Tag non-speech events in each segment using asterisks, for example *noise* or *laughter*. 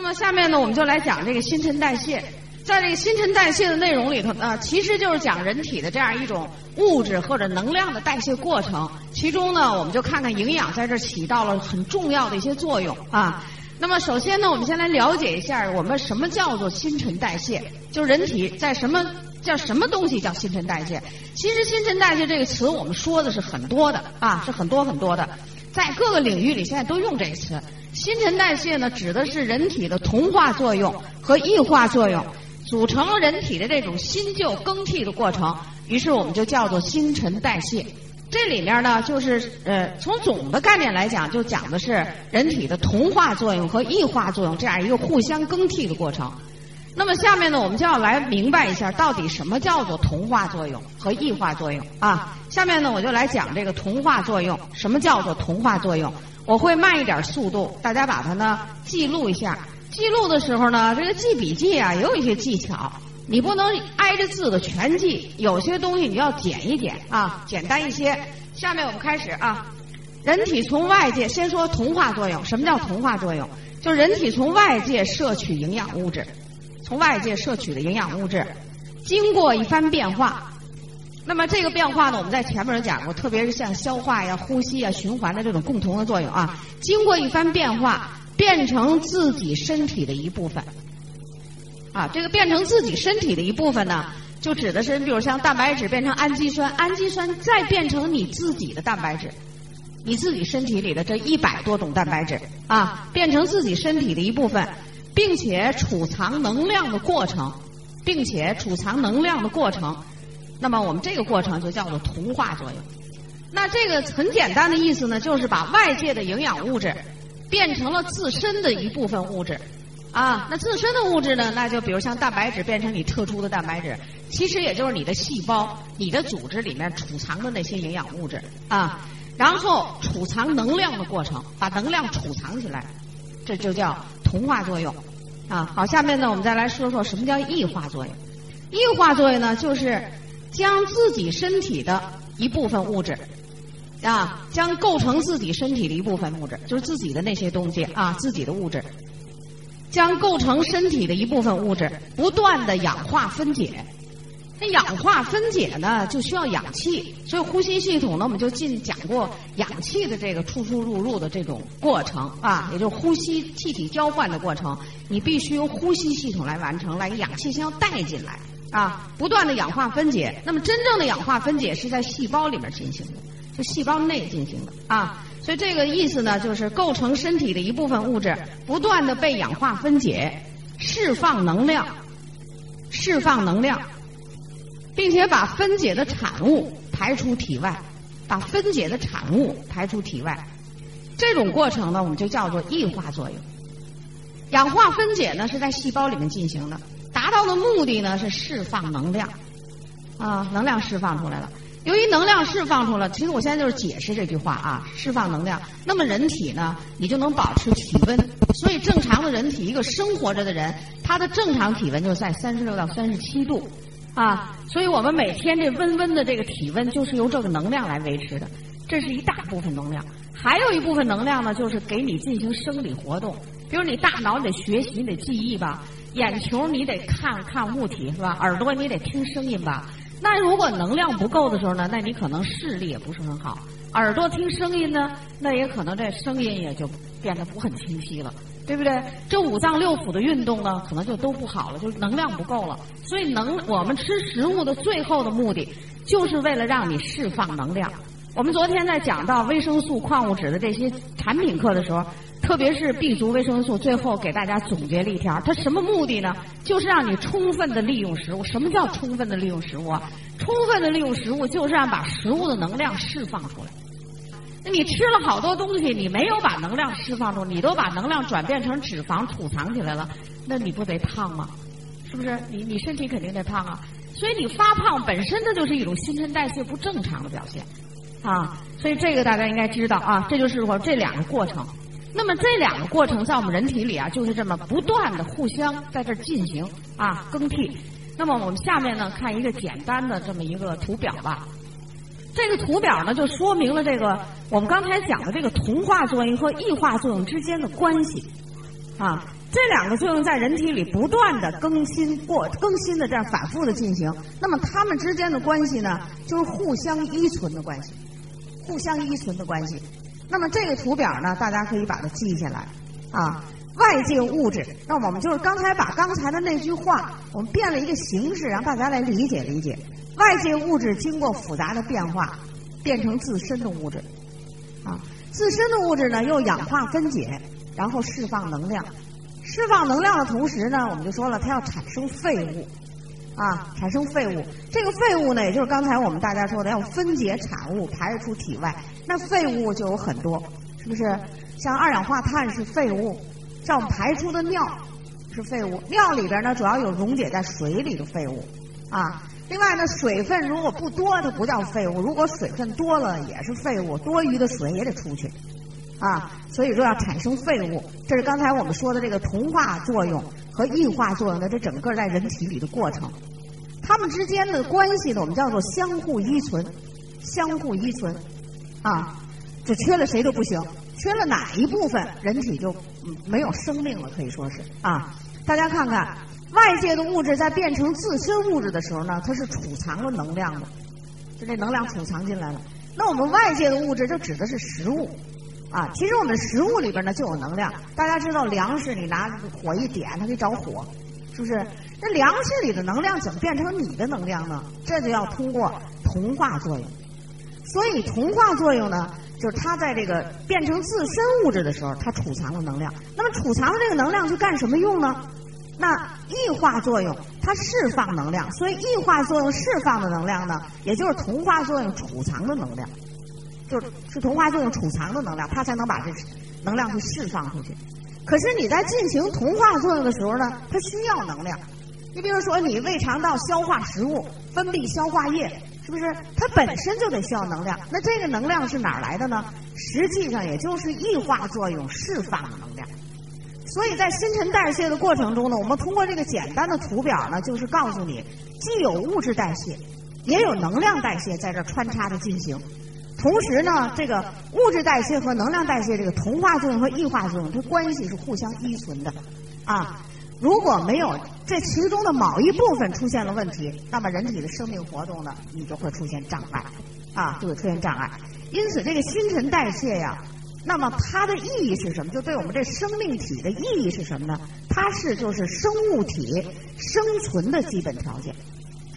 那么下面呢，我们就来讲这个新陈代谢。在这个新陈代谢的内容里头呢，其实就是讲人体的这样一种物质或者能量的代谢过程。其中呢，我们就看看营养在这儿起到了很重要的一些作用啊。那么首先呢，我们先来了解一下我们什么叫做新陈代谢，就是人体在什么叫什么东西叫新陈代谢。其实新陈代谢这个词我们说的是很多的啊，是很多很多的，在各个领域里现在都用这个词。新陈代谢呢，指的是人体的同化作用和异化作用。组成了人体的这种新旧更替的过程，于是我们就叫做新陈代谢。这里面呢，就是呃，从总的概念来讲，就讲的是人体的同化作用和异化作用这样一个互相更替的过程。那么下面呢，我们就要来明白一下，到底什么叫做同化作用和异化作用啊？下面呢，我就来讲这个同化作用。什么叫做同化作用？我会慢一点速度，大家把它呢记录一下。记录的时候呢，这个记笔记啊，也有一些技巧。你不能挨着字的全记，有些东西你要简一点啊，简单一些。下面我们开始啊，人体从外界先说同化作用。什么叫同化作用？就是人体从外界摄取营养物质，从外界摄取的营养物质，经过一番变化。那么这个变化呢，我们在前面有讲过，特别是像消化呀、呼吸呀、循环的这种共同的作用啊，经过一番变化。变成自己身体的一部分，啊，这个变成自己身体的一部分呢，就指的是，比如像蛋白质变成氨基酸，氨基酸再变成你自己的蛋白质，你自己身体里的这一百多种蛋白质啊，变成自己身体的一部分，并且储藏能量的过程，并且储藏能量的过程，那么我们这个过程就叫做同化作用。那这个很简单的意思呢，就是把外界的营养物质。变成了自身的一部分物质，啊，那自身的物质呢？那就比如像蛋白质变成你特殊的蛋白质，其实也就是你的细胞、你的组织里面储藏的那些营养物质啊。然后储藏能量的过程，把能量储藏起来，这就叫同化作用啊。好，下面呢，我们再来说说什么叫异化作用。异化作用呢，就是将自己身体的一部分物质。啊，将构成自己身体的一部分物质，就是自己的那些东西啊，自己的物质，将构成身体的一部分物质，不断的氧化分解。那氧化分解呢，就需要氧气，所以呼吸系统呢，我们就进讲过氧气的这个出出入入的这种过程啊，也就是呼吸气体交换的过程，你必须由呼吸系统来完成，来氧气先要带进来啊，不断的氧化分解。那么真正的氧化分解是在细胞里面进行的。是细胞内进行的啊，所以这个意思呢，就是构成身体的一部分物质，不断的被氧化分解，释放能量，释放能量，并且把分解的产物排出体外，把分解的产物排出体外，这种过程呢，我们就叫做异化作用。氧化分解呢是在细胞里面进行的，达到的目的呢是释放能量，啊，能量释放出来了。由于能量释放出来，其实我现在就是解释这句话啊，释放能量，那么人体呢，你就能保持体温。所以正常的人体，一个生活着的人，他的正常体温就在三十六到三十七度，啊，所以我们每天这温温的这个体温就是由这个能量来维持的，这是一大部分能量。还有一部分能量呢，就是给你进行生理活动，比如你大脑你得学习，你得记忆吧，眼球你得看看物体是吧？耳朵你得听声音吧。那如果能量不够的时候呢？那你可能视力也不是很好，耳朵听声音呢，那也可能这声音也就变得不很清晰了，对不对？这五脏六腑的运动呢，可能就都不好了，就是能量不够了。所以能我们吃食物的最后的目的，就是为了让你释放能量。我们昨天在讲到维生素、矿物质的这些产品课的时候。特别是 B 族维生素，最后给大家总结了一条，它什么目的呢？就是让你充分的利用食物。什么叫充分的利用食物啊？充分的利用食物就是让把食物的能量释放出来。那你吃了好多东西，你没有把能量释放出，你都把能量转变成脂肪储藏起来了，那你不得胖吗？是不是？你你身体肯定得胖啊。所以你发胖本身它就是一种新陈代谢不正常的表现啊。所以这个大家应该知道啊，这就是说这两个过程。那么这两个过程在我们人体里啊，就是这么不断的互相在这进行啊更替。那么我们下面呢看一个简单的这么一个图表吧。这个图表呢就说明了这个我们刚才讲的这个同化作用和异化作用之间的关系啊。这两个作用在人体里不断的更新过更新的这样反复的进行，那么它们之间的关系呢，就是互相依存的关系，互相依存的关系。那么这个图表呢，大家可以把它记下来啊。外界物质，那我们就是刚才把刚才的那句话，我们变了一个形式，让大家来理解理解。外界物质经过复杂的变化，变成自身的物质，啊，自身的物质呢又氧化分解，然后释放能量。释放能量的同时呢，我们就说了，它要产生废物，啊，产生废物。这个废物呢，也就是刚才我们大家说的，要分解产物排出体外。那废物就有很多，是不是？像二氧化碳是废物。像我们排出的尿是废物，尿里边呢主要有溶解在水里的废物啊。另外呢，水分如果不多，它不叫废物；如果水分多了，也是废物。多余的水也得出去啊。所以说要产生废物，这是刚才我们说的这个同化作用和异化作用的这整个在人体里的过程。它们之间的关系呢，我们叫做相互依存，相互依存啊。就缺了谁都不行。缺了哪一部分，人体就没有生命了，可以说是啊。大家看看，外界的物质在变成自身物质的时候呢，它是储藏了能量的，就这能量储藏进来了。那我们外界的物质就指的是食物啊。其实我们食物里边呢就有能量。大家知道粮食，你拿火一点，它可以着火，是不是？那粮食里的能量怎么变成你的能量呢？这就要通过同化作用。所以同化作用呢？就是它在这个变成自身物质的时候，它储藏了能量。那么储藏的这个能量去干什么用呢？那异化作用它释放能量，所以异化作用释放的能量呢，也就是同化作用储藏的能量，就是是同化作用储藏的能量，它才能把这能量去释放出去。可是你在进行同化作用的时候呢，它需要能量。你比如说，你胃肠道消化食物，分泌消化液。是不是它本身就得需要能量？那这个能量是哪儿来的呢？实际上也就是异化作用释放的能量。所以在新陈代谢的过程中呢，我们通过这个简单的图表呢，就是告诉你，既有物质代谢，也有能量代谢在这穿插着进行。同时呢，这个物质代谢和能量代谢这个同化作用和异化作用，它关系是互相依存的，啊。如果没有这其中的某一部分出现了问题，那么人体的生命活动呢，你就会出现障碍，啊，就会出现障碍。因此，这个新陈代谢呀，那么它的意义是什么？就对我们这生命体的意义是什么呢？它是就是生物体生存的基本条件。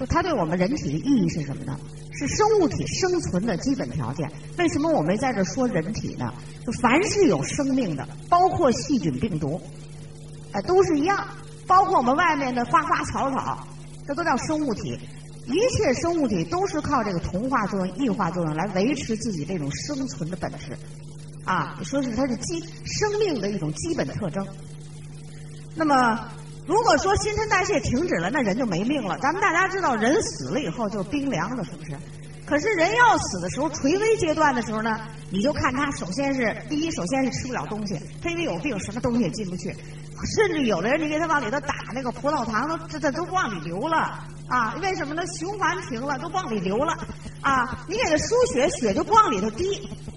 就它对我们人体的意义是什么呢？是生物体生存的基本条件。为什么我们在这说人体呢？就凡是有生命的，包括细菌、病毒。哎，都是一样，包括我们外面的花花草草，这都叫生物体。一切生物体都是靠这个同化作用、异化作用来维持自己这种生存的本质。啊，说是它是基生命的一种基本特征。那么，如果说新陈代谢停止了，那人就没命了。咱们大家知道，人死了以后就冰凉了，是不是？可是人要死的时候，垂危阶段的时候呢，你就看他首先是第一，首先是吃不了东西，他因为有病，什么东西也进不去。甚至有的人，你给他往里头打那个葡萄糖，都这这都往里流了啊！为什么呢？循环停了，都不往里流了啊！你给他输血，血就不往里头滴，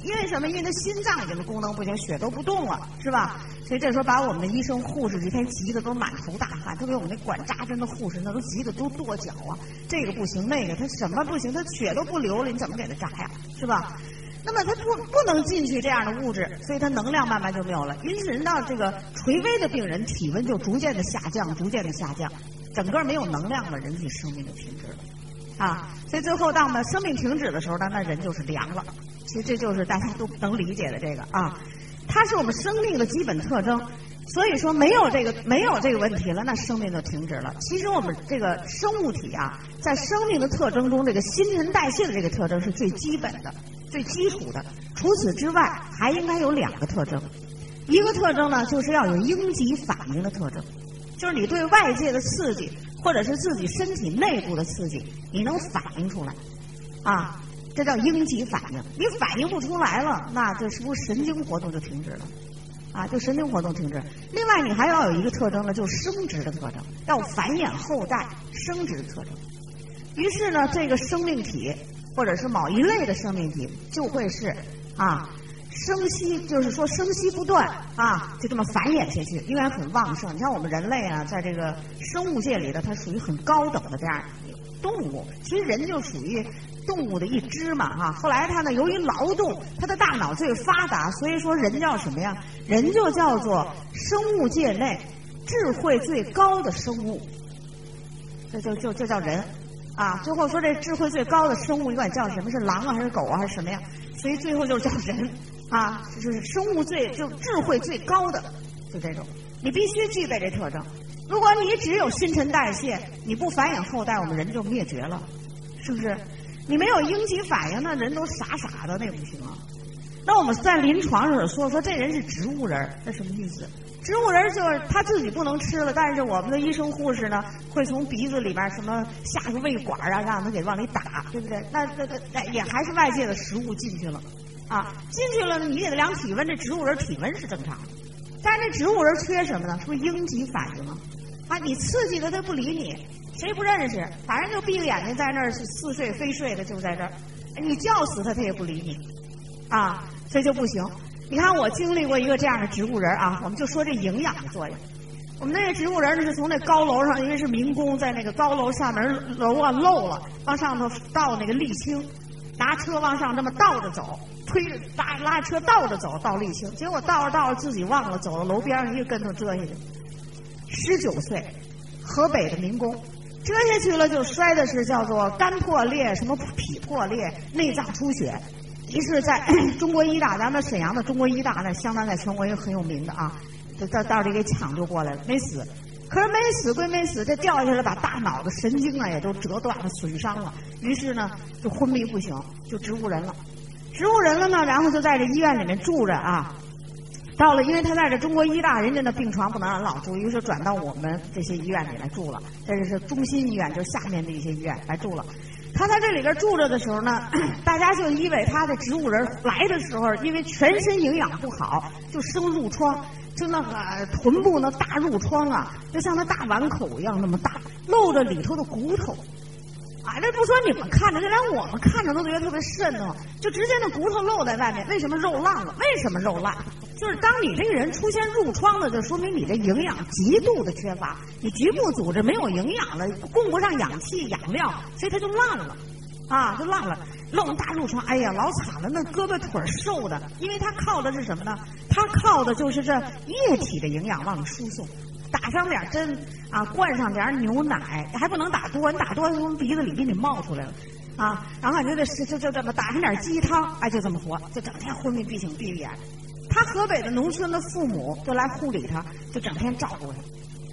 因为什么？因为他心脏已经功能不行，血都不动了，是吧？所以这时候把我们的医生护士，一天急得都满头大汗，特别我们那管扎针的护士，那都急得都跺脚啊！这个不行，那个他什么不行？他血都不流了，你怎么给他扎呀？是吧？那么他不不能进去这样的物质，所以它能量慢慢就没有了。因此，人到这个垂危的病人，体温就逐渐的下降，逐渐的下降，整个没有能量了，人体生命就停止了，啊！所以最后当我们生命停止的时候呢，那人就是凉了。其实这就是大家都能理解的这个啊，它是我们生命的基本特征。所以说，没有这个没有这个问题了，那生命就停止了。其实我们这个生物体啊，在生命的特征中，这个新陈代谢的这个特征是最基本的。最基础的，除此之外，还应该有两个特征。一个特征呢，就是要有应激反应的特征，就是你对外界的刺激，或者是自己身体内部的刺激，你能反应出来，啊，这叫应激反应。你反应不出来了，那这是不是神经活动就停止了？啊，就神经活动停止。另外，你还要有一个特征呢，就是生殖的特征，要繁衍后代、生殖的特征。于是呢，这个生命体。或者是某一类的生命体就会是啊，生息就是说生息不断啊，就这么繁衍下去，应该很旺盛。你像我们人类啊，在这个生物界里的，它属于很高等的这样动物。其实人就属于动物的一支嘛，哈。后来它呢，由于劳动，它的大脑最发达，所以说人叫什么呀？人就叫做生物界内智慧最高的生物。这就就就叫人啊。最后说这智慧最高的生物，你管叫什么？是狼啊，还是狗啊，还是什么呀？所以最后就叫人。啊，就是生物最就智慧最高的，就这种，你必须具备这特征。如果你只有新陈代谢，你不繁衍后代，我们人就灭绝了，是不是？你没有应激反应，那人都傻傻的，那不行啊。那我们在临床上说说这人是植物人，那什么意思？植物人就是他自己不能吃了，但是我们的医生护士呢，会从鼻子里边什么下个胃管啊，让他给往里打，对不对？那那那也还是外界的食物进去了。啊，进去了，你给他量体温，这植物人体温是正常，但是这植物人缺什么呢？是不是应激反应啊？啊，你刺激他，他不理你，谁不认识？反正就闭着眼睛在那儿似睡非睡的，就在这儿，你叫死他，他也不理你，啊，这就不行。你看我经历过一个这样的植物人啊，我们就说这营养的作用。我们那个植物人呢，是从那高楼上，因为是民工，在那个高楼上面楼啊漏了，往上头倒那个沥青，拿车往上这么倒着走。推着拉拉车倒着走到沥青，结果倒着倒着自己忘了，走到楼边上一个跟头折下去。十九岁，河北的民工，折下去了就摔的是叫做肝破裂、什么脾破裂、内脏出血。于是在 *clears throat* 中国医大，咱们沈阳的中国医大那相当在全国也很有名的啊，就到到这给抢救过来了，没死。可是没死归没死，这掉下来把大脑的神经啊也都折断了、损伤了。于是呢就昏迷不醒，就植物人了。植物人了呢，然后就在这医院里面住着啊。到了，因为他在这中国医大，人家的病床不能让老住，于是转到我们这些医院里来住了。这就是中心医院，就下面的一些医院来住了。他在这里边住着的时候呢，*clears throat* 大家就因为他的植物人来的时候，因为全身营养不好，就生褥疮，就那个臀部那大褥疮啊，就像那大碗口一样那么大，露着里头的骨头。啊，这不说你们看着，就连我们看着都觉得特别瘆得慌，就直接那骨头露在外面。为什么肉烂了？为什么肉烂？就是当你这个人出现褥疮了，就说明你这营养极度的缺乏，你局部组织没有营养了，供不上氧气养料，所以它就烂了，啊，就烂了，露大褥疮，哎呀，老惨了，那胳膊腿瘦的，因为它靠的是什么呢？它靠的就是这液体的营养往里输送。打上点针啊，灌上点牛奶，还不能打多，你打多从鼻子里给你冒出来了啊。然后就得就就这么打上点鸡汤，哎，就这么活，就整天昏迷闭醒闭眼。他河北的农村的父母就来护理他，就整天照顾他。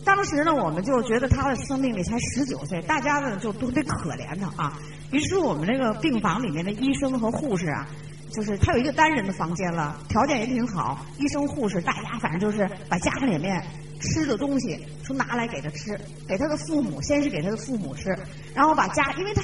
当时呢，我们就觉得他的生命力才十九岁，大家呢就都得可怜他啊。于是我们这个病房里面的医生和护士啊，就是他有一个单人的房间了，条件也挺好，医生护士大家反正就是把家里面。吃的东西说拿来给他吃，给他的父母，先是给他的父母吃，然后把家，因为他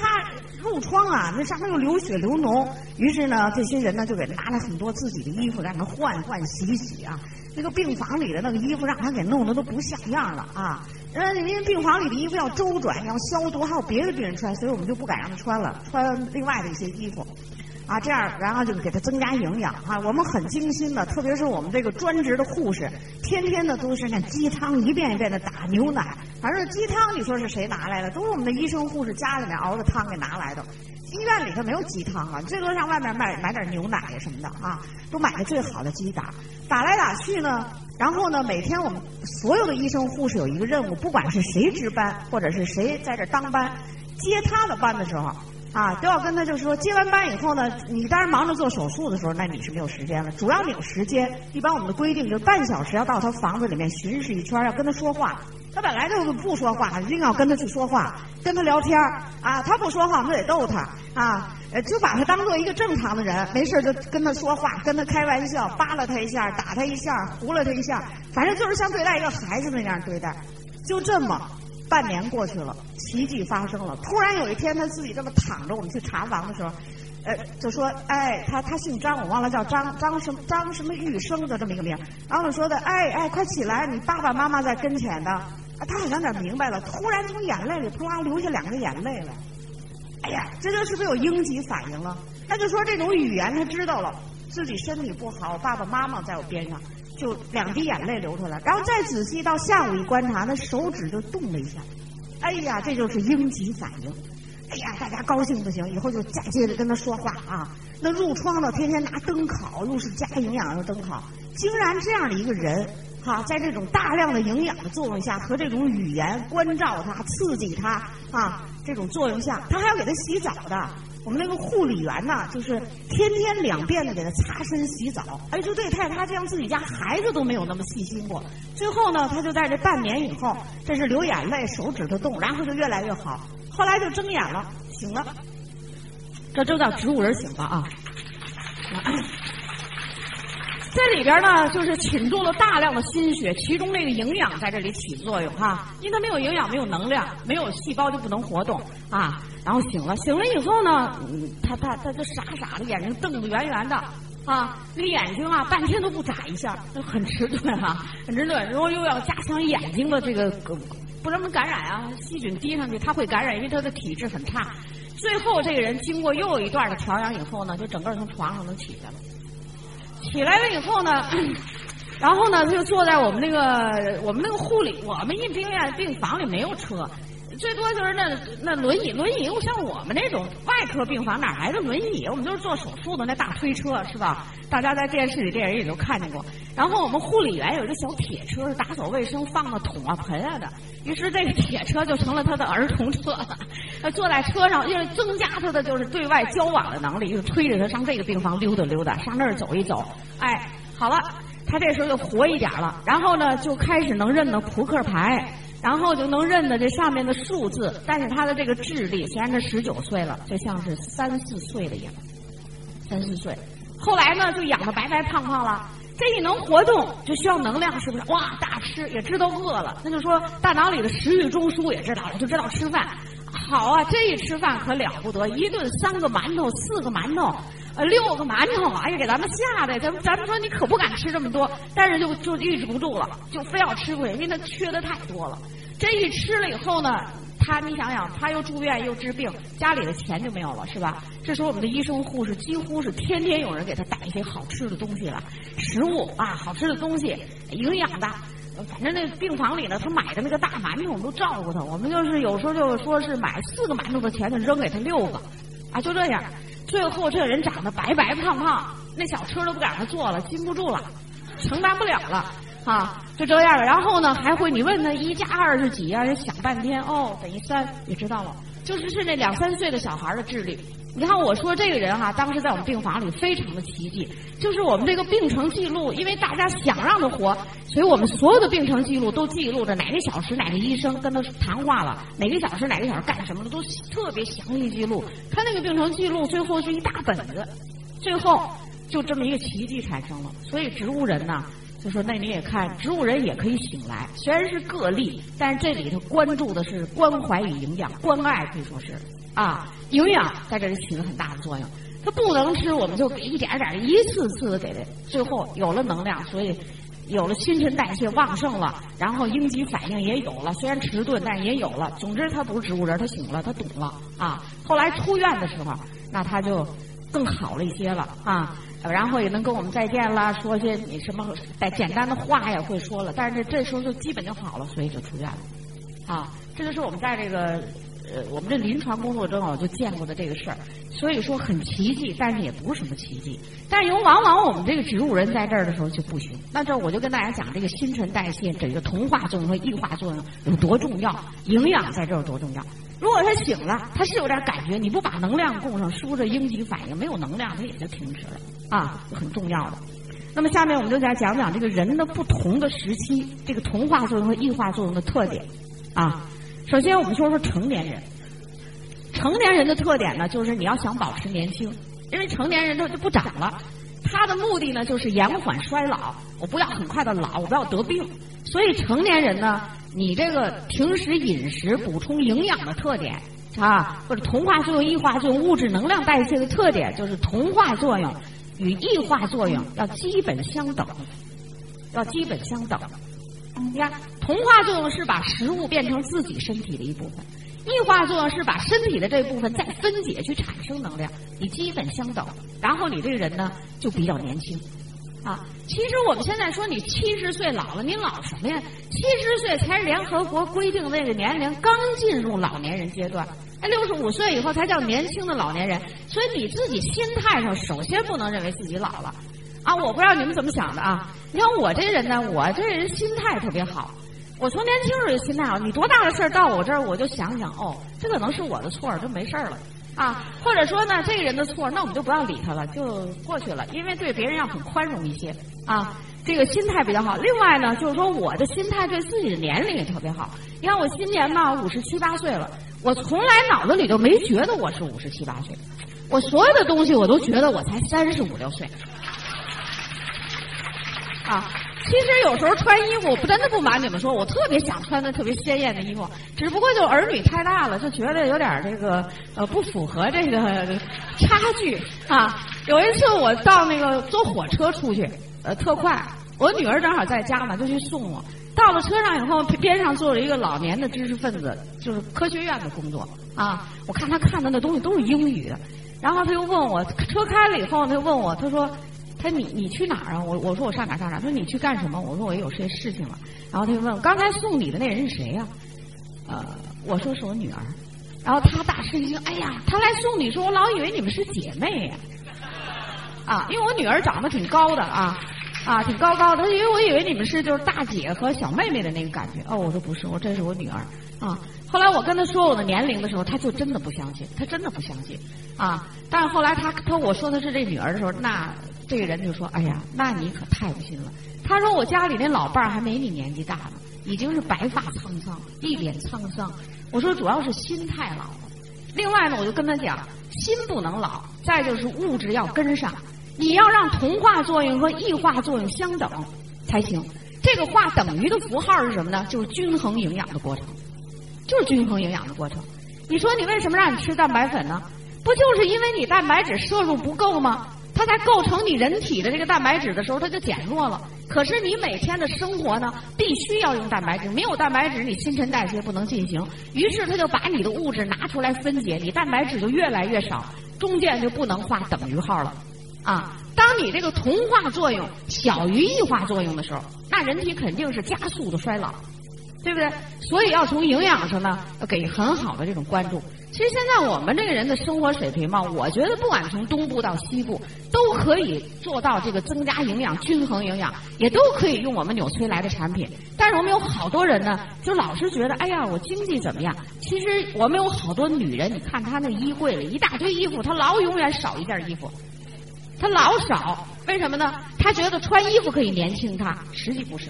褥疮啊，那上面又流血流脓，于是呢，这些人呢就给他拿来很多自己的衣服，让他换换洗洗啊。那个病房里的那个衣服让他给弄得都不像样了啊。呃，因为病房里的衣服要周转，要消毒，还有别的病人穿，所以我们就不敢让他穿了，穿另外的一些衣服。啊，这样，然后就给他增加营养啊。我们很精心的，特别是我们这个专职的护士，天天的都是那鸡汤，一遍一遍的打牛奶。反正鸡汤，你说是谁拿来的？都是我们的医生护士家里面熬的汤给拿来的。医院里头没有鸡汤啊，最多上外面买买点牛奶什么的啊，都买的最好的鸡打。打来打去呢，然后呢，每天我们所有的医生护士有一个任务，不管是谁值班或者是谁在这当班，接他的班的时候。啊，都要跟他就是说，接完班以后呢，你当然忙着做手术的时候，那你是没有时间了。主要你有时间，一般我们的规定就半小时要到他房子里面巡视一圈，要跟他说话。他本来就不说话，一定要跟他去说话，跟他聊天啊，他不说话，我们得逗他啊，就把他当做一个正常的人，没事就跟他说话，跟他开玩笑，扒拉他一下，打他一下，糊了他一下，反正就是像对待一个孩子那样对待，就这么。半年过去了，奇迹发生了。突然有一天，他自己这么躺着，我们去查房的时候，呃，就说：“哎，他他姓张，我忘了叫张张什么张什么玉生的这么一个名。”然后说的：“哎哎，快起来，你爸爸妈妈在跟前呢。”，他好像点明白了，突然从眼泪里扑啦流下两个眼泪来。哎呀，这就是不是有应激反应了？那就说这种语言他知道了。自己身体不好，爸爸妈妈在我边上，就两滴眼泪流出来，然后再仔细到下午一观察，那手指就动了一下。哎呀，这就是应急反应。哎呀，大家高兴不行，以后就加接着跟他说话啊。那褥疮呢，天天拿灯烤，又是加营养的灯烤，竟然这样的一个人，哈，在这种大量的营养的作用下，和这种语言关照他、刺激他啊，这种作用下，他还要给他洗澡的。我们那个护理员呢，就是天天两遍的给他擦身洗澡。哎，就对太他这样自己家孩子都没有那么细心过。最后呢，他就在这半年以后，这是流眼泪，手指头动，然后就越来越好。后来就睁眼了，醒了，这就叫植物人醒了啊。这里边呢，就是倾注了大量的心血，其中那个营养在这里起作用哈，因为它没有营养，没有能量，没有细胞就不能活动啊。然后醒了，醒了以后呢，他他他就傻傻的，眼睛瞪得圆圆的啊，那个眼睛啊，半天都不眨一下，很迟钝哈，很迟钝。然后又要加强眼睛的这个不让它感染啊，细菌滴上去它会感染，因为他的体质很差。最后这个人经过又一段的调养以后呢，就整个从床上能起来了。起来了以后呢，然后呢，他就坐在我们那个我们那个护理，我们一病院病房里没有车，最多就是那那轮椅，轮椅又像我们那种外科病房哪来的轮椅？我们都是做手术的那大推车是吧？大家在电视里、电影里都看见过。然后我们护理员有一个小铁车，打扫卫生放的桶啊盆啊的。于是这个铁车就成了他的儿童车，他坐在车上，因为增加他的就是对外交往的能力，就推着他上这个病房溜达溜达，上那儿走一走。哎，好了，他这时候就活一点了，然后呢就开始能认得扑克牌，然后就能认得这上面的数字。但是他的这个智力虽然他十九岁了，就像是三四岁的样，三四岁。后来呢就养的白白胖胖了。这一能活动就需要能量，是不是？哇，大吃也知道饿了，那就说大脑里的食欲中枢也知道了，就知道吃饭。好啊，这一吃饭可了不得，一顿三个馒头，四个馒头，呃，六个馒头，哎呀，给咱们吓的，咱们咱们说你可不敢吃这么多，但是就就抑制不住了，就非要吃回去，因为他缺的太多了。这一吃了以后呢？他，你想想，他又住院又治病，家里的钱就没有了，是吧？这时候我们的医生护士几乎是天天有人给他带一些好吃的东西了，食物啊，好吃的东西，营养的。反正那病房里呢，他买的那个大馒头，我们都照顾他。我们就是有时候就说是买四个馒头的钱，就扔给他六个，啊，就这样。最后这人长得白白胖胖，那小车都不敢让他坐了，禁不住了，承担不了了。啊，就这样了。然后呢，还会你问他一加二是几啊？想半天，哦，等于三，你知道了。就是是那两三岁的小孩的智力。你看我说这个人哈，当时在我们病房里非常的奇迹。就是我们这个病程记录，因为大家想让他活，所以我们所有的病程记录都记录着哪个小时哪个医生跟他谈话了，哪个小时哪个小时干什么了，都特别详细记录。他那个病程记录最后是一大本子，最后就这么一个奇迹产生了。所以植物人呢。就说那你也看，植物人也可以醒来，虽然是个例，但是这里头关注的是关怀与营养，关爱可以说是啊，营养在这里起了很大的作用。他不能吃，我们就给一点点，一次次的给他，最后有了能量，所以有了新陈代谢旺盛了，然后应激反应也有了，虽然迟钝，但也有了。总之，他不是植物人，他醒了，他懂了啊。后来出院的时候，那他就更好了一些了啊。然后也能跟我们再见了，说些你什么带简单的话也会说了，但是这时候就基本就好了，所以就出院了。啊，这就是我们在这个呃我们这临床工作中啊就见过的这个事儿，所以说很奇迹，但是也不是什么奇迹。但是有往往我们这个植物人在这儿的时候就不行。那这我就跟大家讲这个新陈代谢，这个同化作用和异化作用有多重要，营养在这儿有多重要。如果他醒了，他是有点感觉，你不把能量供上，是不是应急反应没有能量，他也就停止了啊，很重要的。那么下面我们就再讲讲这个人的不同的时期，这个同化作用和异化作用的特点啊。首先我们说说成年人，成年人的特点呢，就是你要想保持年轻，因为成年人他就不长了，他的目的呢就是延缓衰老，我不要很快的老，我不要得病，所以成年人呢。你这个平时饮食补充营养的特点啊，或者同化作用、异化作用、物质能量代谢的特点，就是同化作用与异化作用要基本相等，要基本相等。你看，同化作用是把食物变成自己身体的一部分，异化作用是把身体的这部分再分解去产生能量，你基本相等，然后你这个人呢就比较年轻。啊，其实我们现在说你七十岁老了，你老什么呀？七十岁才是联合国规定那个年龄，刚进入老年人阶段。哎，六十五岁以后才叫年轻的老年人。所以你自己心态上，首先不能认为自己老了。啊，我不知道你们怎么想的啊？你看我这人呢，我这人心态特别好。我从年轻时候就心态好，你多大的事儿到我这儿，我就想想，哦，这可能是我的错，就没事儿了。啊，或者说呢，这个人的错，那我们就不要理他了，就过去了。因为对别人要很宽容一些啊，这个心态比较好。另外呢，就是说我的心态对自己的年龄也特别好。你看我今年嘛五十七八岁了，我从来脑子里都没觉得我是五十七八岁，我所有的东西我都觉得我才三十五六岁。啊。其实有时候穿衣服，我真的不瞒你们说，我特别想穿的特别鲜艳的衣服，只不过就儿女太大了，就觉得有点这个呃不符合这个差距啊。有一次我到那个坐火车出去，呃特快，我女儿正好在家嘛，就去送我。到了车上以后，边上坐着一个老年的知识分子，就是科学院的工作啊。我看他看的那东西都是英语的，然后他又问我，车开了以后，他就问我，他说。他说你你去哪儿啊？我我说我上哪上哪。他说你去干什么？我说我有些事情了。然后他就问我刚才送你的那人是谁呀？呃，我说是我女儿。然后他大吃一惊，哎呀，他来送你，说我老以为你们是姐妹呀。啊，因为我女儿长得挺高的啊啊，挺高高的，因为我以为你们是就是大姐和小妹妹的那个感觉。哦，我说不是，我这是我女儿啊。后来我跟他说我的年龄的时候，他就真的不相信，他真的不相信啊。但是后来他他我说他是这女儿的时候，那。这个人就说：“哎呀，那你可太不信了。”他说：“我家里那老伴儿还没你年纪大呢，已经是白发苍苍，一脸沧桑。”我说：“主要是心太老了。”另外呢，我就跟他讲：“心不能老，再就是物质要跟上，你要让同化作用和异化作用相等才行。这个化等于的符号是什么呢？就是均衡营养的过程，就是均衡营养的过程。你说你为什么让你吃蛋白粉呢？不就是因为你蛋白质摄入不够吗？”它在构成你人体的这个蛋白质的时候，它就减弱了。可是你每天的生活呢，必须要用蛋白质，没有蛋白质，你新陈代谢不能进行。于是它就把你的物质拿出来分解，你蛋白质就越来越少，中间就不能画等于号了。啊，当你这个同化作用小于异化作用的时候，那人体肯定是加速的衰老，对不对？所以要从营养上呢，给很好的这种关注。其实现在我们这个人的生活水平嘛，我觉得不管从东部到西部，都可以做到这个增加营养、均衡营养，也都可以用我们纽崔莱的产品。但是我们有好多人呢，就老是觉得，哎呀，我经济怎么样？其实我们有好多女人，你看她那衣柜里一大堆衣服，她老永远少一件衣服，她老少，为什么呢？她觉得穿衣服可以年轻她，实际不是，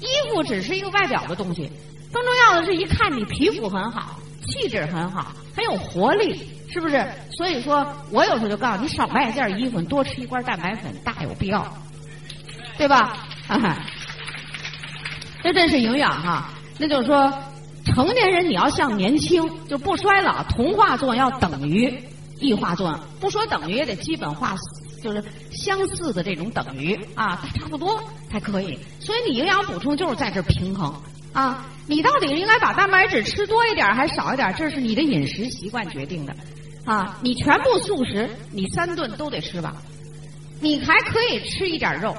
衣服只是一个外表的东西，更重要的是一看你皮肤很好。气质很好，很有活力，是不是？所以说我有时候就告诉你，少买一件衣服，多吃一罐蛋白粉，大有必要，对吧？哈哈这真是营养哈。那就是说，成年人你要像年轻，就不衰老，同化作用要等于异化作用，不说等于也得基本化，就是相似的这种等于啊，差不多才可以。所以你营养补充就是在这平衡。啊，你到底应该把蛋白质吃多一点还是少一点？这是你的饮食习惯决定的。啊，你全部素食，你三顿都得吃吧？你还可以吃一点肉，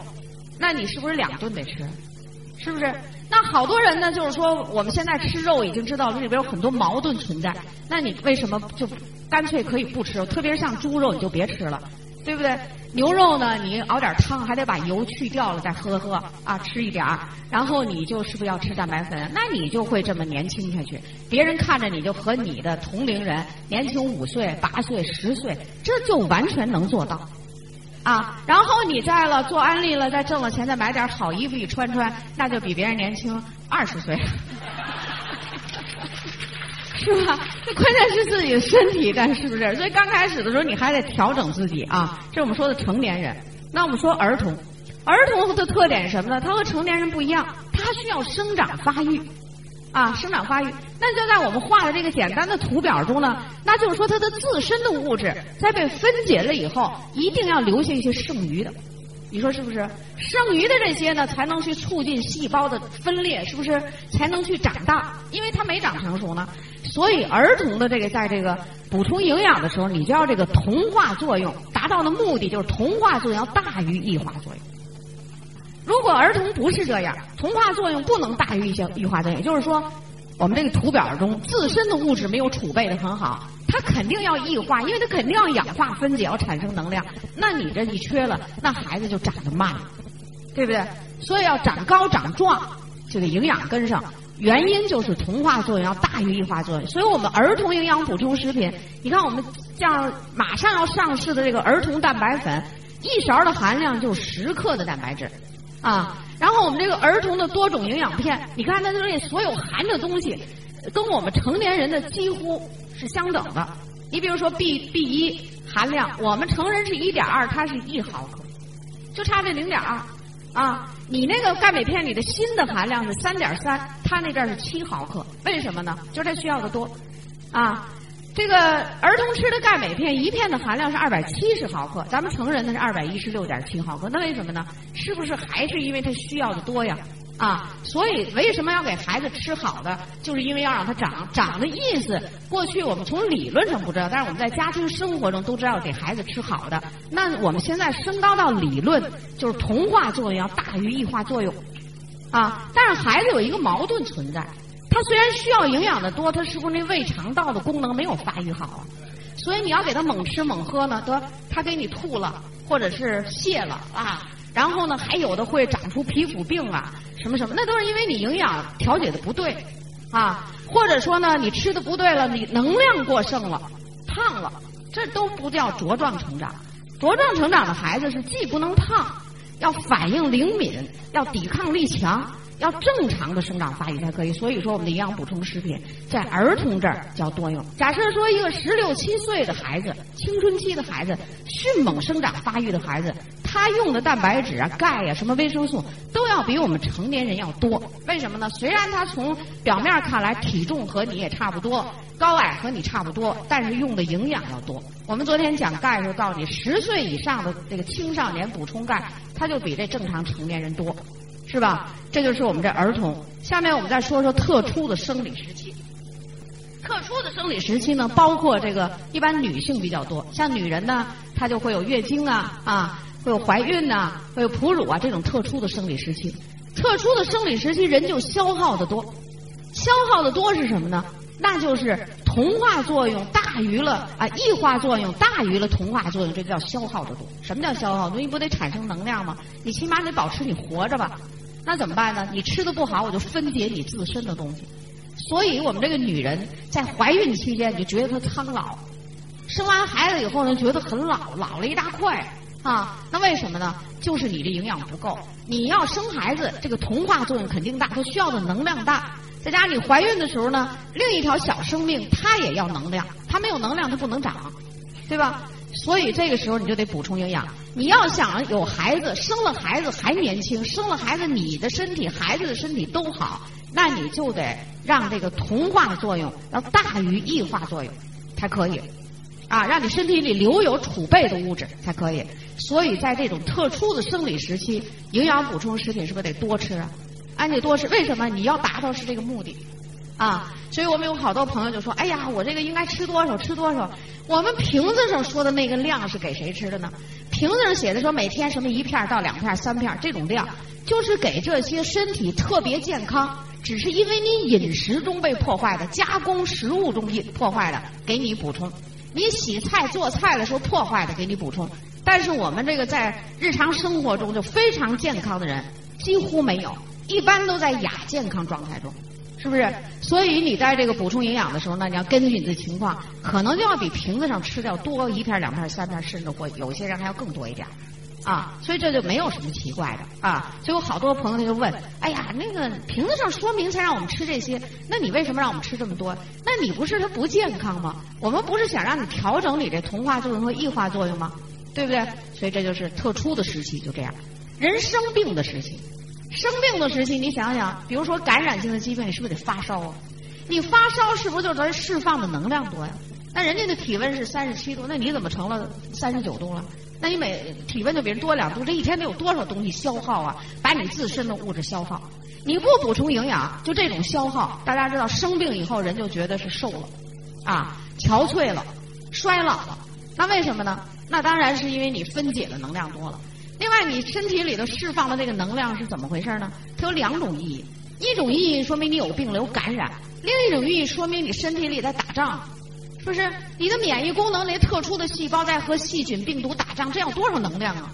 那你是不是两顿得吃？是不是？那好多人呢，就是说我们现在吃肉已经知道里边有很多矛盾存在。那你为什么就干脆可以不吃？特别像猪肉，你就别吃了。对不对？牛肉呢？你熬点汤，还得把油去掉了再喝喝啊，吃一点儿。然后你就是不是要吃蛋白粉？那你就会这么年轻下去。别人看着你就和你的同龄人年轻五岁、八岁、十岁，这就完全能做到啊。然后你再了做安利了，再挣了钱，再买点好衣服一穿穿，那就比别人年轻二十岁。是吧？这关键是自己的身体，但是不是？所以刚开始的时候，你还得调整自己啊。这我们说的成年人。那我们说儿童，儿童的特点是什么呢？他和成年人不一样，他需要生长发育啊，生长发育。那就在我们画的这个简单的图表中呢，那就是说，它的自身的物质在被分解了以后，一定要留下一些剩余的。你说是不是？剩余的这些呢，才能去促进细胞的分裂，是不是？才能去长大，因为它没长成熟呢。所以儿童的这个在这个补充营养的时候，你就要这个同化作用达到的目的就是同化作用要大于异化作用。如果儿童不是这样，同化作用不能大于一些异化作用，也就是说，我们这个图表中自身的物质没有储备的很好，它肯定要异化，因为它肯定要氧化分解，要产生能量。那你这一缺了，那孩子就长得慢，对不对？所以要长高长壮，就得营养跟上。原因就是同化作用要大于异化作用，所以我们儿童营养补充食品，你看我们像马上要上市的这个儿童蛋白粉，一勺的含量就十克的蛋白质，啊，然后我们这个儿童的多种营养片，你看它这所有含的东西，跟我们成年人的几乎是相等的。你比如说 B B 一含量，我们成人是一点二，它是一毫克，就差这零点二。啊，你那个钙镁片里的锌的含量是三点三，它那阵是七毫克，为什么呢？就是它需要的多。啊，这个儿童吃的钙镁片一片的含量是二百七十毫克，咱们成人的是二百一十六点七毫克，那为什么呢？是不是还是因为它需要的多呀？啊，所以为什么要给孩子吃好的？就是因为要让他长。长的意思，过去我们从理论上不知道，但是我们在家庭生活中都知道给孩子吃好的。那我们现在升高到理论，就是同化作用要大于异化作用。啊，但是孩子有一个矛盾存在，他虽然需要营养的多，他是不是那胃肠道的功能没有发育好啊？所以你要给他猛吃猛喝呢，得他给你吐了，或者是泻了啊。然后呢，还有的会长出皮肤病啊。什么什么，那都是因为你营养调节的不对，啊，或者说呢，你吃的不对了，你能量过剩了，胖了，这都不叫茁壮成长。茁壮成长的孩子是既不能胖，要反应灵敏，要抵抗力强。要正常的生长发育才可以，所以说我们的营养补充食品在儿童这儿叫多用。假设说一个十六七岁的孩子，青春期的孩子，迅猛生长发育的孩子，他用的蛋白质啊、钙呀、什么维生素都要比我们成年人要多。为什么呢？虽然他从表面看来体重和你也差不多，高矮和你差不多，但是用的营养要多。我们昨天讲钙的时候告诉你，十岁以上的这个青少年补充钙，他就比这正常成年人多。是吧？这就是我们这儿童。下面我们再说说特殊的生理时期。特殊的生理时期呢，包括这个一般女性比较多，像女人呢，她就会有月经啊，啊，会有怀孕呐，会有哺乳啊这种特殊的生理时期。特殊的生理时期，人就消耗的多。消耗的多是什么呢？那就是同化作用大于了啊，异化作用大于了同化作用，这叫消耗的多。什么叫消耗？东西不得产生能量吗？你起码得保持你活着吧？那怎么办呢？你吃的不好，我就分解你自身的东西。所以我们这个女人在怀孕期间，你就觉得她苍老；生完孩子以后呢，觉得很老，老了一大块啊。那为什么呢？就是你的营养不够。你要生孩子，这个同化作用肯定大，它需要的能量大。再加上你怀孕的时候呢，另一条小生命它也要能量，它没有能量它不能长，对吧？所以这个时候你就得补充营养。你要想有孩子，生了孩子还年轻，生了孩子你的身体、孩子的身体都好，那你就得让这个同化的作用要大于异化作用才可以，啊，让你身体里留有储备的物质才可以。所以在这种特殊的生理时期，营养补充食品是不是得多吃啊？按你多吃，为什么？你要达到是这个目的，啊，所以我们有好多朋友就说：“哎呀，我这个应该吃多少？吃多少？”我们瓶子上说的那个量是给谁吃的呢？瓶子上写的说每天什么一片到两片、三片这种量，就是给这些身体特别健康，只是因为你饮食中被破坏的、加工食物中破坏的，给你补充；你洗菜做菜的时候破坏的，给你补充。但是我们这个在日常生活中就非常健康的人，几乎没有。一般都在亚健康状态中，是不是？所以你在这个补充营养的时候呢，你要根据你的情况，可能就要比瓶子上吃的要多一片、两片、三片，甚至或有些人还要更多一点啊。所以这就没有什么奇怪的啊。所以我好多朋友他就问：哎呀，那个瓶子上说明才让我们吃这些，那你为什么让我们吃这么多？那你不是它不健康吗？我们不是想让你调整你这同化作用和异化作用吗？对不对？所以这就是特殊的时期，就这样，人生病的时期。生病的时期，你想想，比如说感染性的疾病，你是不是得发烧啊？你发烧是不是就咱释放的能量多呀？那人家的体温是三十七度，那你怎么成了三十九度了？那你每体温就比人多两度，这一天得有多少东西消耗啊？把你自身的物质消耗。你不补充营养，就这种消耗，大家知道生病以后人就觉得是瘦了，啊，憔悴了，衰老了。那为什么呢？那当然是因为你分解的能量多了。另外，你身体里头释放的这个能量是怎么回事呢？它有两种意义，一种意义说明你有病了有感染，另一种意义说明你身体里在打仗。是不是你的免疫功能那特殊的细胞在和细菌、病毒打仗？这要多少能量啊？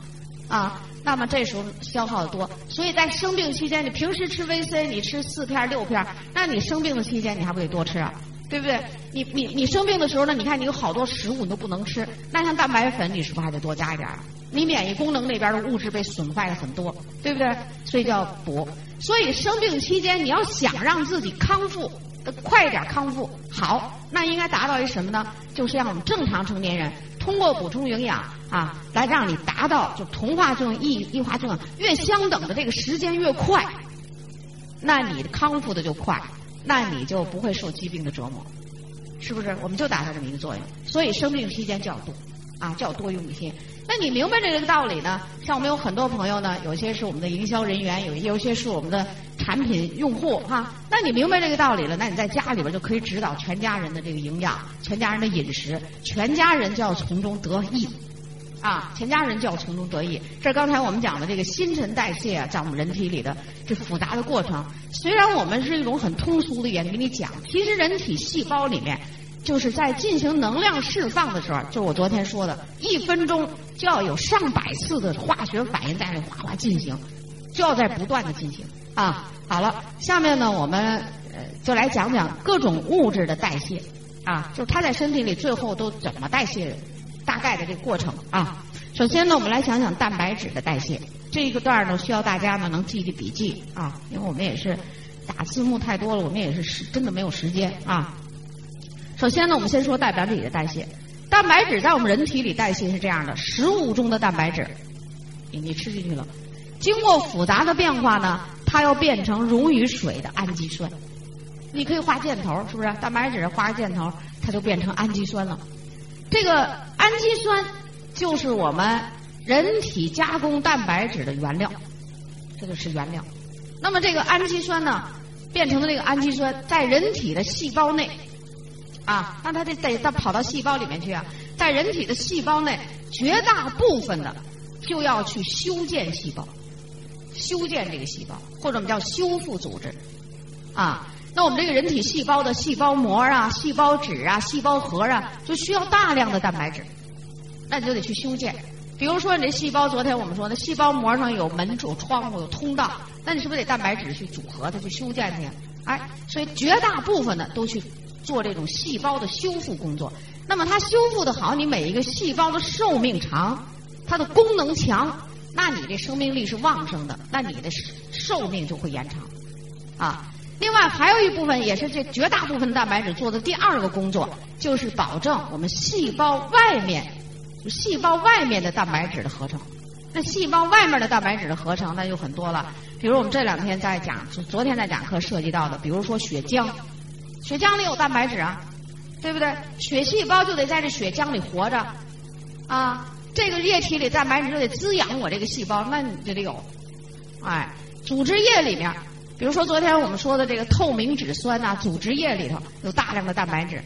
啊，那么这时候消耗的多。所以在生病期间，你平时吃维 C，你吃四片六片，那你生病的期间你还不得多吃啊？对不对？你你你生病的时候呢？你看你有好多食物你都不能吃，那像蛋白粉，你是不是还得多加一点？你免疫功能那边的物质被损坏了很多，对不对？所以叫补。所以生病期间，你要想让自己康复。快一点康复好，那应该达到一什么呢？就是让我们正常成年人通过补充营养啊，来让你达到就同化作用、异异化作用越相等的这个时间越快，那你康复的就快，那你就不会受疾病的折磨，是不是？我们就达到这么一个作用。所以生病期间就要多啊，就要多用一些。那你明白这个道理呢？像我们有很多朋友呢，有些是我们的营销人员，有有些是我们的产品用户哈。那你明白这个道理了，那你在家里边就可以指导全家人的这个营养，全家人的饮食，全家人就要从中得益啊！全家人就要从中得益。这刚才我们讲的这个新陈代谢啊，在我们人体里的这复杂的过程，虽然我们是一种很通俗的语言给你讲，其实人体细胞里面。就是在进行能量释放的时候，就是我昨天说的，一分钟就要有上百次的化学反应在那哗哗进行，就要在不断的进行啊。好了，下面呢，我们呃就来讲讲各种物质的代谢啊，就是它在身体里最后都怎么代谢，大概的这个过程啊。首先呢，我们来想想蛋白质的代谢，这一个段呢需要大家呢能记记笔记啊，因为我们也是打字幕太多了，我们也是时真的没有时间啊。首先呢，我们先说蛋白质的代谢。蛋白质在我们人体里代谢是这样的：食物中的蛋白质，你你吃进去了，经过复杂的变化呢，它要变成溶于水的氨基酸。你可以画箭头，是不是？蛋白质画个箭头，它就变成氨基酸了。这个氨基酸就是我们人体加工蛋白质的原料，这个是原料。那么这个氨基酸呢，变成的这个氨基酸在人体的细胞内。啊，那它得得它跑到细胞里面去啊，在人体的细胞内，绝大部分的就要去修建细胞，修建这个细胞，或者我们叫修复组织，啊，那我们这个人体细胞的细胞膜啊、细胞质啊、细胞核啊，就需要大量的蛋白质，那你就得去修建。比如说你这细胞，昨天我们说的细胞膜上有门、有窗户、有通道，那你是不是得蛋白质去组合它、去修建它？哎，所以绝大部分的都去。做这种细胞的修复工作，那么它修复的好，你每一个细胞的寿命长，它的功能强，那你这生命力是旺盛的，那你的寿命就会延长，啊。另外还有一部分也是这绝大部分蛋白质做的第二个工作，就是保证我们细胞外面，细胞外面的蛋白质的合成。那细胞外面的蛋白质的合成那就很多了，比如我们这两天在讲，昨天在讲课涉及到的，比如说血浆。血浆里有蛋白质啊，对不对？血细胞就得在这血浆里活着，啊，这个液体里蛋白质就得滋养我这个细胞，那你就得有。哎，组织液里面，比如说昨天我们说的这个透明质酸呐，组织液里头有大量的蛋白质，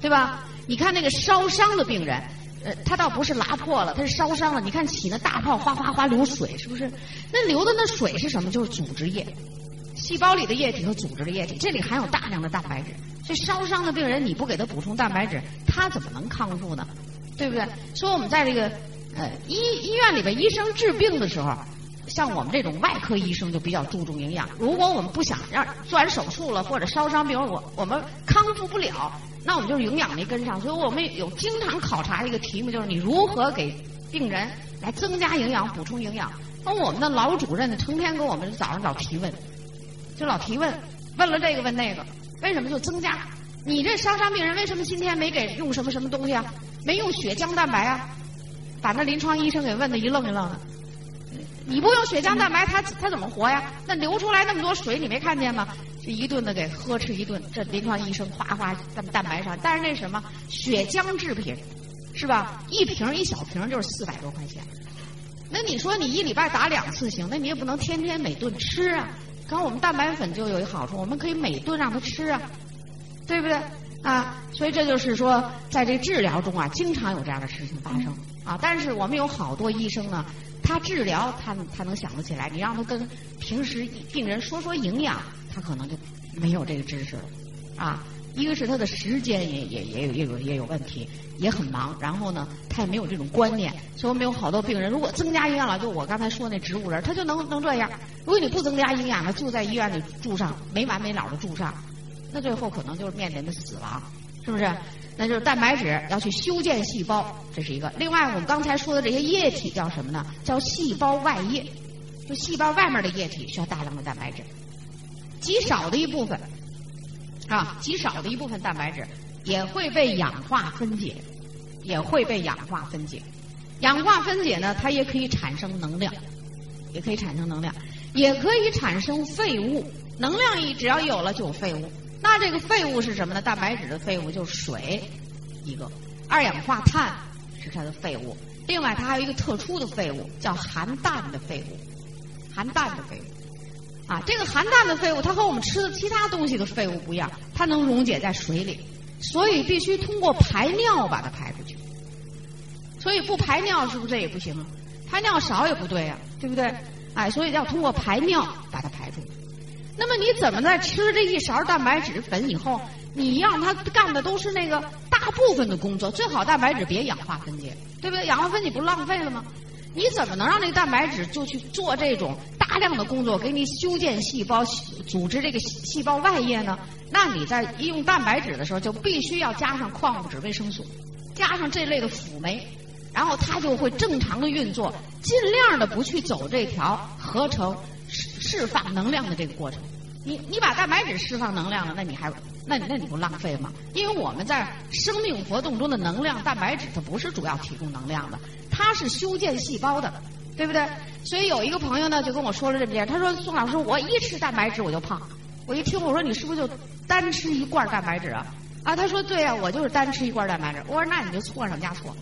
对吧？你看那个烧伤的病人，呃，他倒不是拉破了，他是烧伤了。你看起那大泡，哗哗哗流水，是不是？那流的那水是什么？就是组织液。细胞里的液体和组织的液体，这里含有大量的蛋白质。这烧伤的病人，你不给他补充蛋白质，他怎么能康复呢？对不对？所以我们在这个呃医医院里边，医生治病的时候，像我们这种外科医生就比较注重营养。如果我们不想让做完手术了或者烧伤，比如我我们康复不了，那我们就是营养没跟上。所以我们有经常考察一个题目，就是你如何给病人来增加营养、补充营养。那我们的老主任呢，成天跟我们早上老提问。就老提问，问了这个问那个，为什么就增加？你这烧伤病人为什么今天没给用什么什么东西啊？没用血浆蛋白啊？把那临床医生给问的一愣一愣的。你不用血浆蛋白，他他怎么活呀？那流出来那么多水，你没看见吗？这一顿的给呵斥一顿，这临床医生哗哗蛋蛋白上，但是那什么血浆制品，是吧？一瓶一小瓶就是四百多块钱。那你说你一礼拜打两次行，那你也不能天天每顿吃啊。刚我们蛋白粉就有一好处，我们可以每顿让他吃啊，对不对？啊，所以这就是说，在这治疗中啊，经常有这样的事情发生啊。但是我们有好多医生呢，他治疗他他能想得起来，你让他跟平时病人说说营养，他可能就没有这个知识了啊。一个是他的时间也也也有也有也有问题，也很忙，然后呢，他也没有这种观念。所以我们有好多病人，如果增加营养了，就我刚才说那植物人，他就能能这样。如果你不增加营养了，就在医院里住上，没完没了的住上。那最后可能就是面临的死亡，是不是？那就是蛋白质要去修建细胞，这是一个。另外，我们刚才说的这些液体叫什么呢？叫细胞外液，就细胞外面的液体需要大量的蛋白质。极少的一部分，啊，极少的一部分蛋白质也会被氧化分解，也会被氧化分解。氧化分解呢，它也可以产生能量，也可以产生能量，也可以产生废物。能量一只要有了就有废物。那这个废物是什么呢？蛋白质的废物就是水，一个二氧化碳是它的废物。另外，它还有一个特殊的废物，叫含氮的废物，含氮的废物。啊，这个含氮的废物，它和我们吃的其他东西的废物不一样，它能溶解在水里，所以必须通过排尿把它排出去。所以不排尿是不是这也不行啊？排尿少也不对呀，对不对？哎，所以要通过排尿把它排出去。那么你怎么在吃这一勺蛋白质粉以后，你让它干的都是那个大部分的工作？最好蛋白质别氧化分解，对不对？氧化分解不浪费了吗？你怎么能让这蛋白质就去做这种大量的工作，给你修建细胞、组织这个细胞外液呢？那你在用蛋白质的时候，就必须要加上矿物质、维生素，加上这类的辅酶，然后它就会正常的运作，尽量的不去走这条合成。释放能量的这个过程，你你把蛋白质释放能量了，那你还那那你不浪费吗？因为我们在生命活动中的能量，蛋白质它不是主要提供能量的，它是修建细胞的，对不对？所以有一个朋友呢就跟我说了这么件，他说宋老师，我一吃蛋白质我就胖。我一听我说你是不是就单吃一罐蛋白质啊？啊，他说对呀，我就是单吃一罐蛋白质。我说那你就错上加错，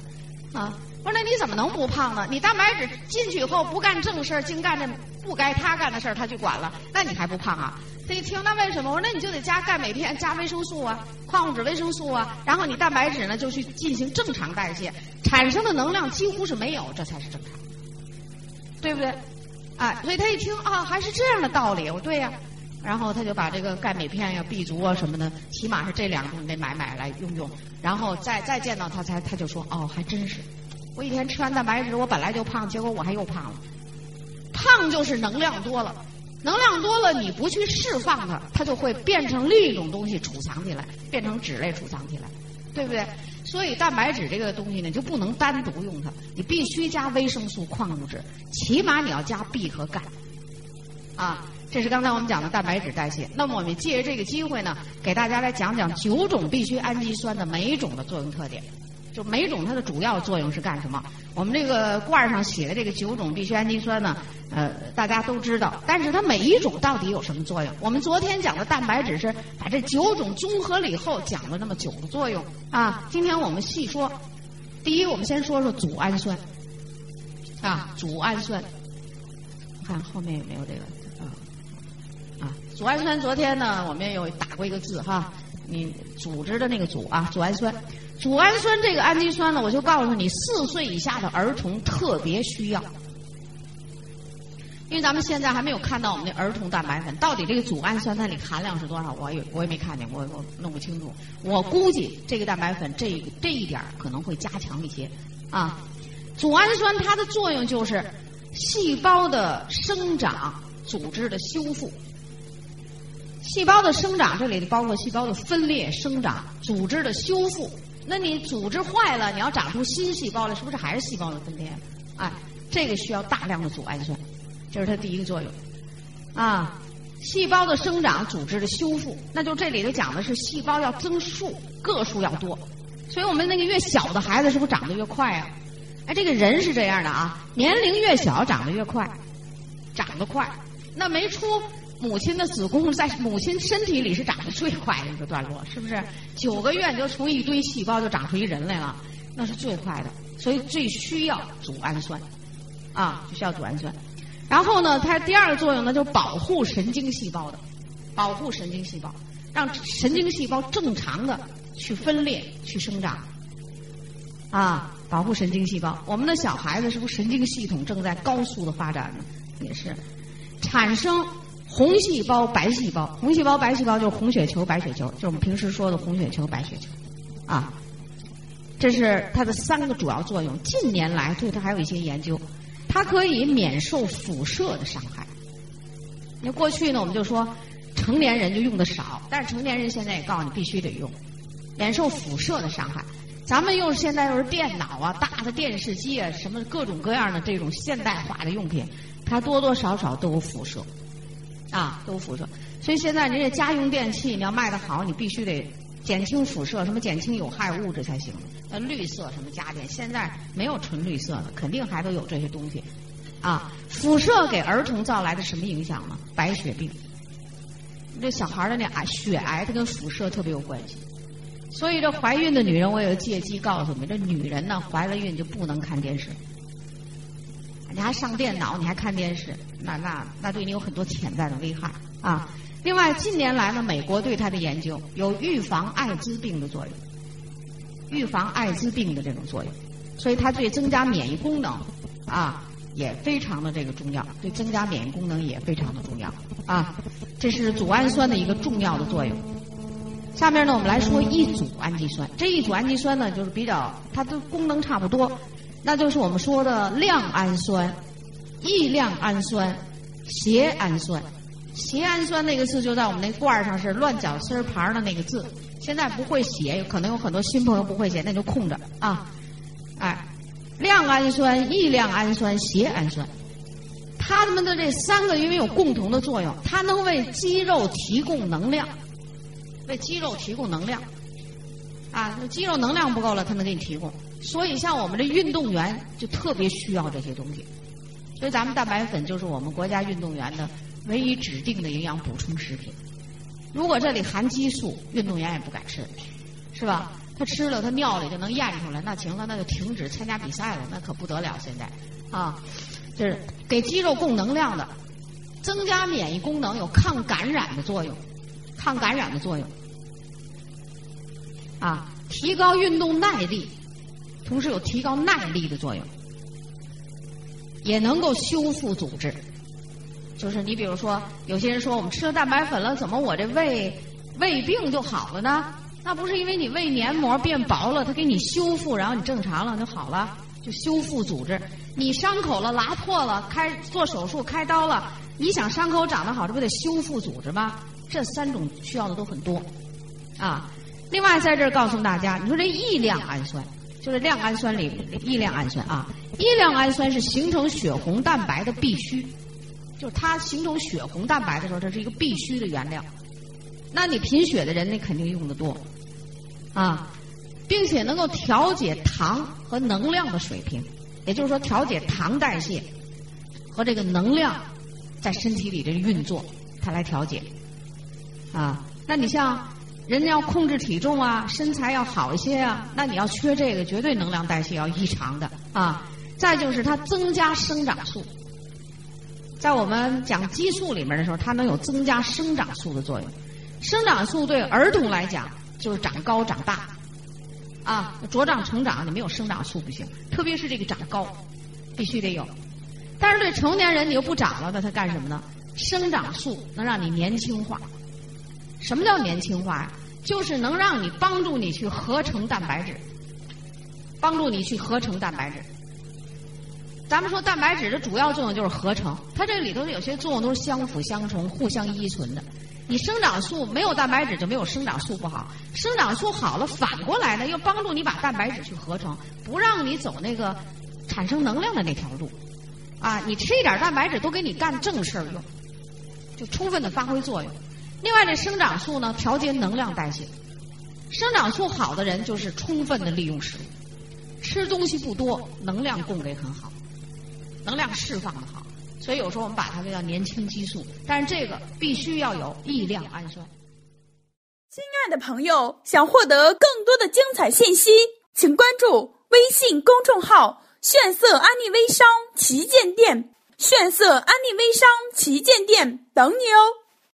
啊。我说那你怎么能不胖呢？你蛋白质进去以后不干正事儿，净干这不该他干的事儿，他去管了，那你还不胖啊？他一听那为什么？我说那你就得加钙镁片，加维生素啊，矿物质、维生素啊，然后你蛋白质呢就去进行正常代谢，产生的能量几乎是没有，这才是正常，对不对？哎，所以他一听啊，还是这样的道理。我对呀，然后他就把这个钙镁片呀、B 族啊什么的，起码是这两种得买买来用用，然后再再见到他才他就说哦，还真是。我一天吃完蛋白质，我本来就胖，结果我还又胖了。胖就是能量多了，能量多了你不去释放它，它就会变成另一种东西储藏起来，变成脂类储藏起来，对不对？所以蛋白质这个东西呢，就不能单独用它，你必须加维生素、矿物质，起码你要加 B 和钙。啊，这是刚才我们讲的蛋白质代谢。那么我们借着这个机会呢，给大家来讲讲九种必需氨基酸的每一种的作用特点。就每种它的主要作用是干什么？我们这个罐上写的这个九种必需氨基酸呢，呃，大家都知道。但是它每一种到底有什么作用？我们昨天讲的蛋白质是把这九种综合了以后讲了那么九个作用啊。今天我们细说。第一，我们先说说组氨酸啊，组氨酸。看后面有没有这个啊？啊，组氨酸昨天呢，我们也有打过一个字哈，你组织的那个组啊，组氨酸。组氨酸这个氨基酸呢，我就告诉你，四岁以下的儿童特别需要，因为咱们现在还没有看到我们的儿童蛋白粉到底这个组氨酸它里含量是多少，我也我也没看见，我我弄不清楚。我估计这个蛋白粉这这一点可能会加强一些啊。组氨酸它的作用就是细胞的生长、组织的修复。细胞的生长这里包括细胞的分裂、生长、组织的修复。那你组织坏了，你要长出新细胞来，是不是还是细胞的分裂？哎，这个需要大量的组氨酸，这是它第一个作用。啊，细胞的生长、组织的修复，那就这里头讲的是细胞要增数，个数要多。所以我们那个越小的孩子是不是长得越快啊？哎，这个人是这样的啊，年龄越小长得越快，长得快。那没出。母亲的子宫在母亲身体里是长得最快的一个段落，是不是？九个月就从一堆细胞就长出一人来了。那是最快的，所以最需要组氨酸，啊，需要组氨酸。然后呢，它第二个作用呢，就是保护神经细胞的，保护神经细胞，让神经细胞正常的去分裂、去生长，啊，保护神经细胞。我们的小孩子是不是神经系统正在高速的发展呢？也是，产生红细胞、白细胞，红细胞、白细胞就是红血球、白血球，就是我们平时说的红血球、白血球，啊，这是它的三个主要作用。近年来对它还有一些研究。它可以免受辐射的伤害。那过去呢，我们就说成年人就用的少，但是成年人现在也告诉你必须得用，免受辐射的伤害。咱们用现在又是电脑啊、大的电视机啊，什么各种各样的这种现代化的用品，它多多少少都有辐射，啊，都辐射。所以现在人家家用电器你要卖的好，你必须得。减轻辐射，什么减轻有害物质才行？呃，绿色什么家电？现在没有纯绿色的，肯定还都有这些东西。啊，辐射给儿童造来的什么影响呢？白血病。这小孩的那癌，血癌，它跟辐射特别有关系。所以这怀孕的女人，我有借机告诉你们：这女人呢，怀了孕就不能看电视。你还上电脑，你还看电视，那那那对你有很多潜在的危害啊。另外，近年来呢，美国对它的研究有预防艾滋病的作用，预防艾滋病的这种作用，所以它对增加免疫功能啊也非常的这个重要，对增加免疫功能也非常的重要啊。这是组氨酸的一个重要的作用。下面呢，我们来说一组氨基酸。这一组氨基酸呢，就是比较它的功能差不多，那就是我们说的亮氨酸、异亮氨酸、缬氨酸。缬氨酸那个字就在我们那罐儿上是乱绞丝儿旁的那个字，现在不会写，可能有很多新朋友不会写，那就空着啊。哎，亮氨酸、异亮氨酸、缬氨酸，它们的这三个因为有共同的作用，它能为肌肉提供能量，为肌肉提供能量。啊，肌肉能量不够了，它能给你提供。所以像我们这运动员就特别需要这些东西，所以咱们蛋白粉就是我们国家运动员的。唯一指定的营养补充食品，如果这里含激素，运动员也不敢吃，是吧？他吃了，他尿里就能验出来，那行了，那就停止参加比赛了，那可不得了。现在，啊，就是给肌肉供能量的，增加免疫功能，有抗感染的作用，抗感染的作用，啊，提高运动耐力，同时有提高耐力的作用，也能够修复组织。就是你比如说，有些人说我们吃了蛋白粉了，怎么我这胃胃病就好了呢？那不是因为你胃黏膜变薄了，它给你修复，然后你正常了就好了，就修复组织。你伤口了拉破了，开做手术开刀了，你想伤口长得好，这不得修复组织吗？这三种需要的都很多啊。另外在这儿告诉大家，你说这异亮氨酸，就是亮氨酸里异亮氨酸啊，异亮氨酸是形成血红蛋白的必须。就是它形成血红蛋白的时候，这是一个必须的原料。那你贫血的人，那肯定用的多啊，并且能够调节糖和能量的水平，也就是说调节糖代谢和这个能量在身体里的运作，它来调节啊。那你像人家要控制体重啊，身材要好一些啊，那你要缺这个，绝对能量代谢要异常的啊。再就是它增加生长素。在我们讲激素里面的时候，它能有增加生长素的作用。生长素对儿童来讲就是长高长大，啊，茁壮成长，你没有生长素不行。特别是这个长高，必须得有。但是对成年人你又不长了，那它干什么呢？生长素能让你年轻化。什么叫年轻化呀？就是能让你帮助你去合成蛋白质，帮助你去合成蛋白质。咱们说蛋白质的主要作用就是合成，它这里头有些作用都是相辅相成、互相依存的。你生长素没有蛋白质就没有生长素不好，生长素好了，反过来呢又帮助你把蛋白质去合成，不让你走那个产生能量的那条路。啊，你吃一点蛋白质都给你干正事儿用，就充分的发挥作用。另外，这生长素呢调节能量代谢，生长素好的人就是充分的利用食物，吃东西不多，能量供给很好。能量释放的好，所以有时候我们把它叫年轻激素。但是这个必须要有异亮氨酸。亲爱的朋友，想获得更多的精彩信息，请关注微信公众号“炫色安利微商旗舰店”，炫色安利微商旗舰店等你哦。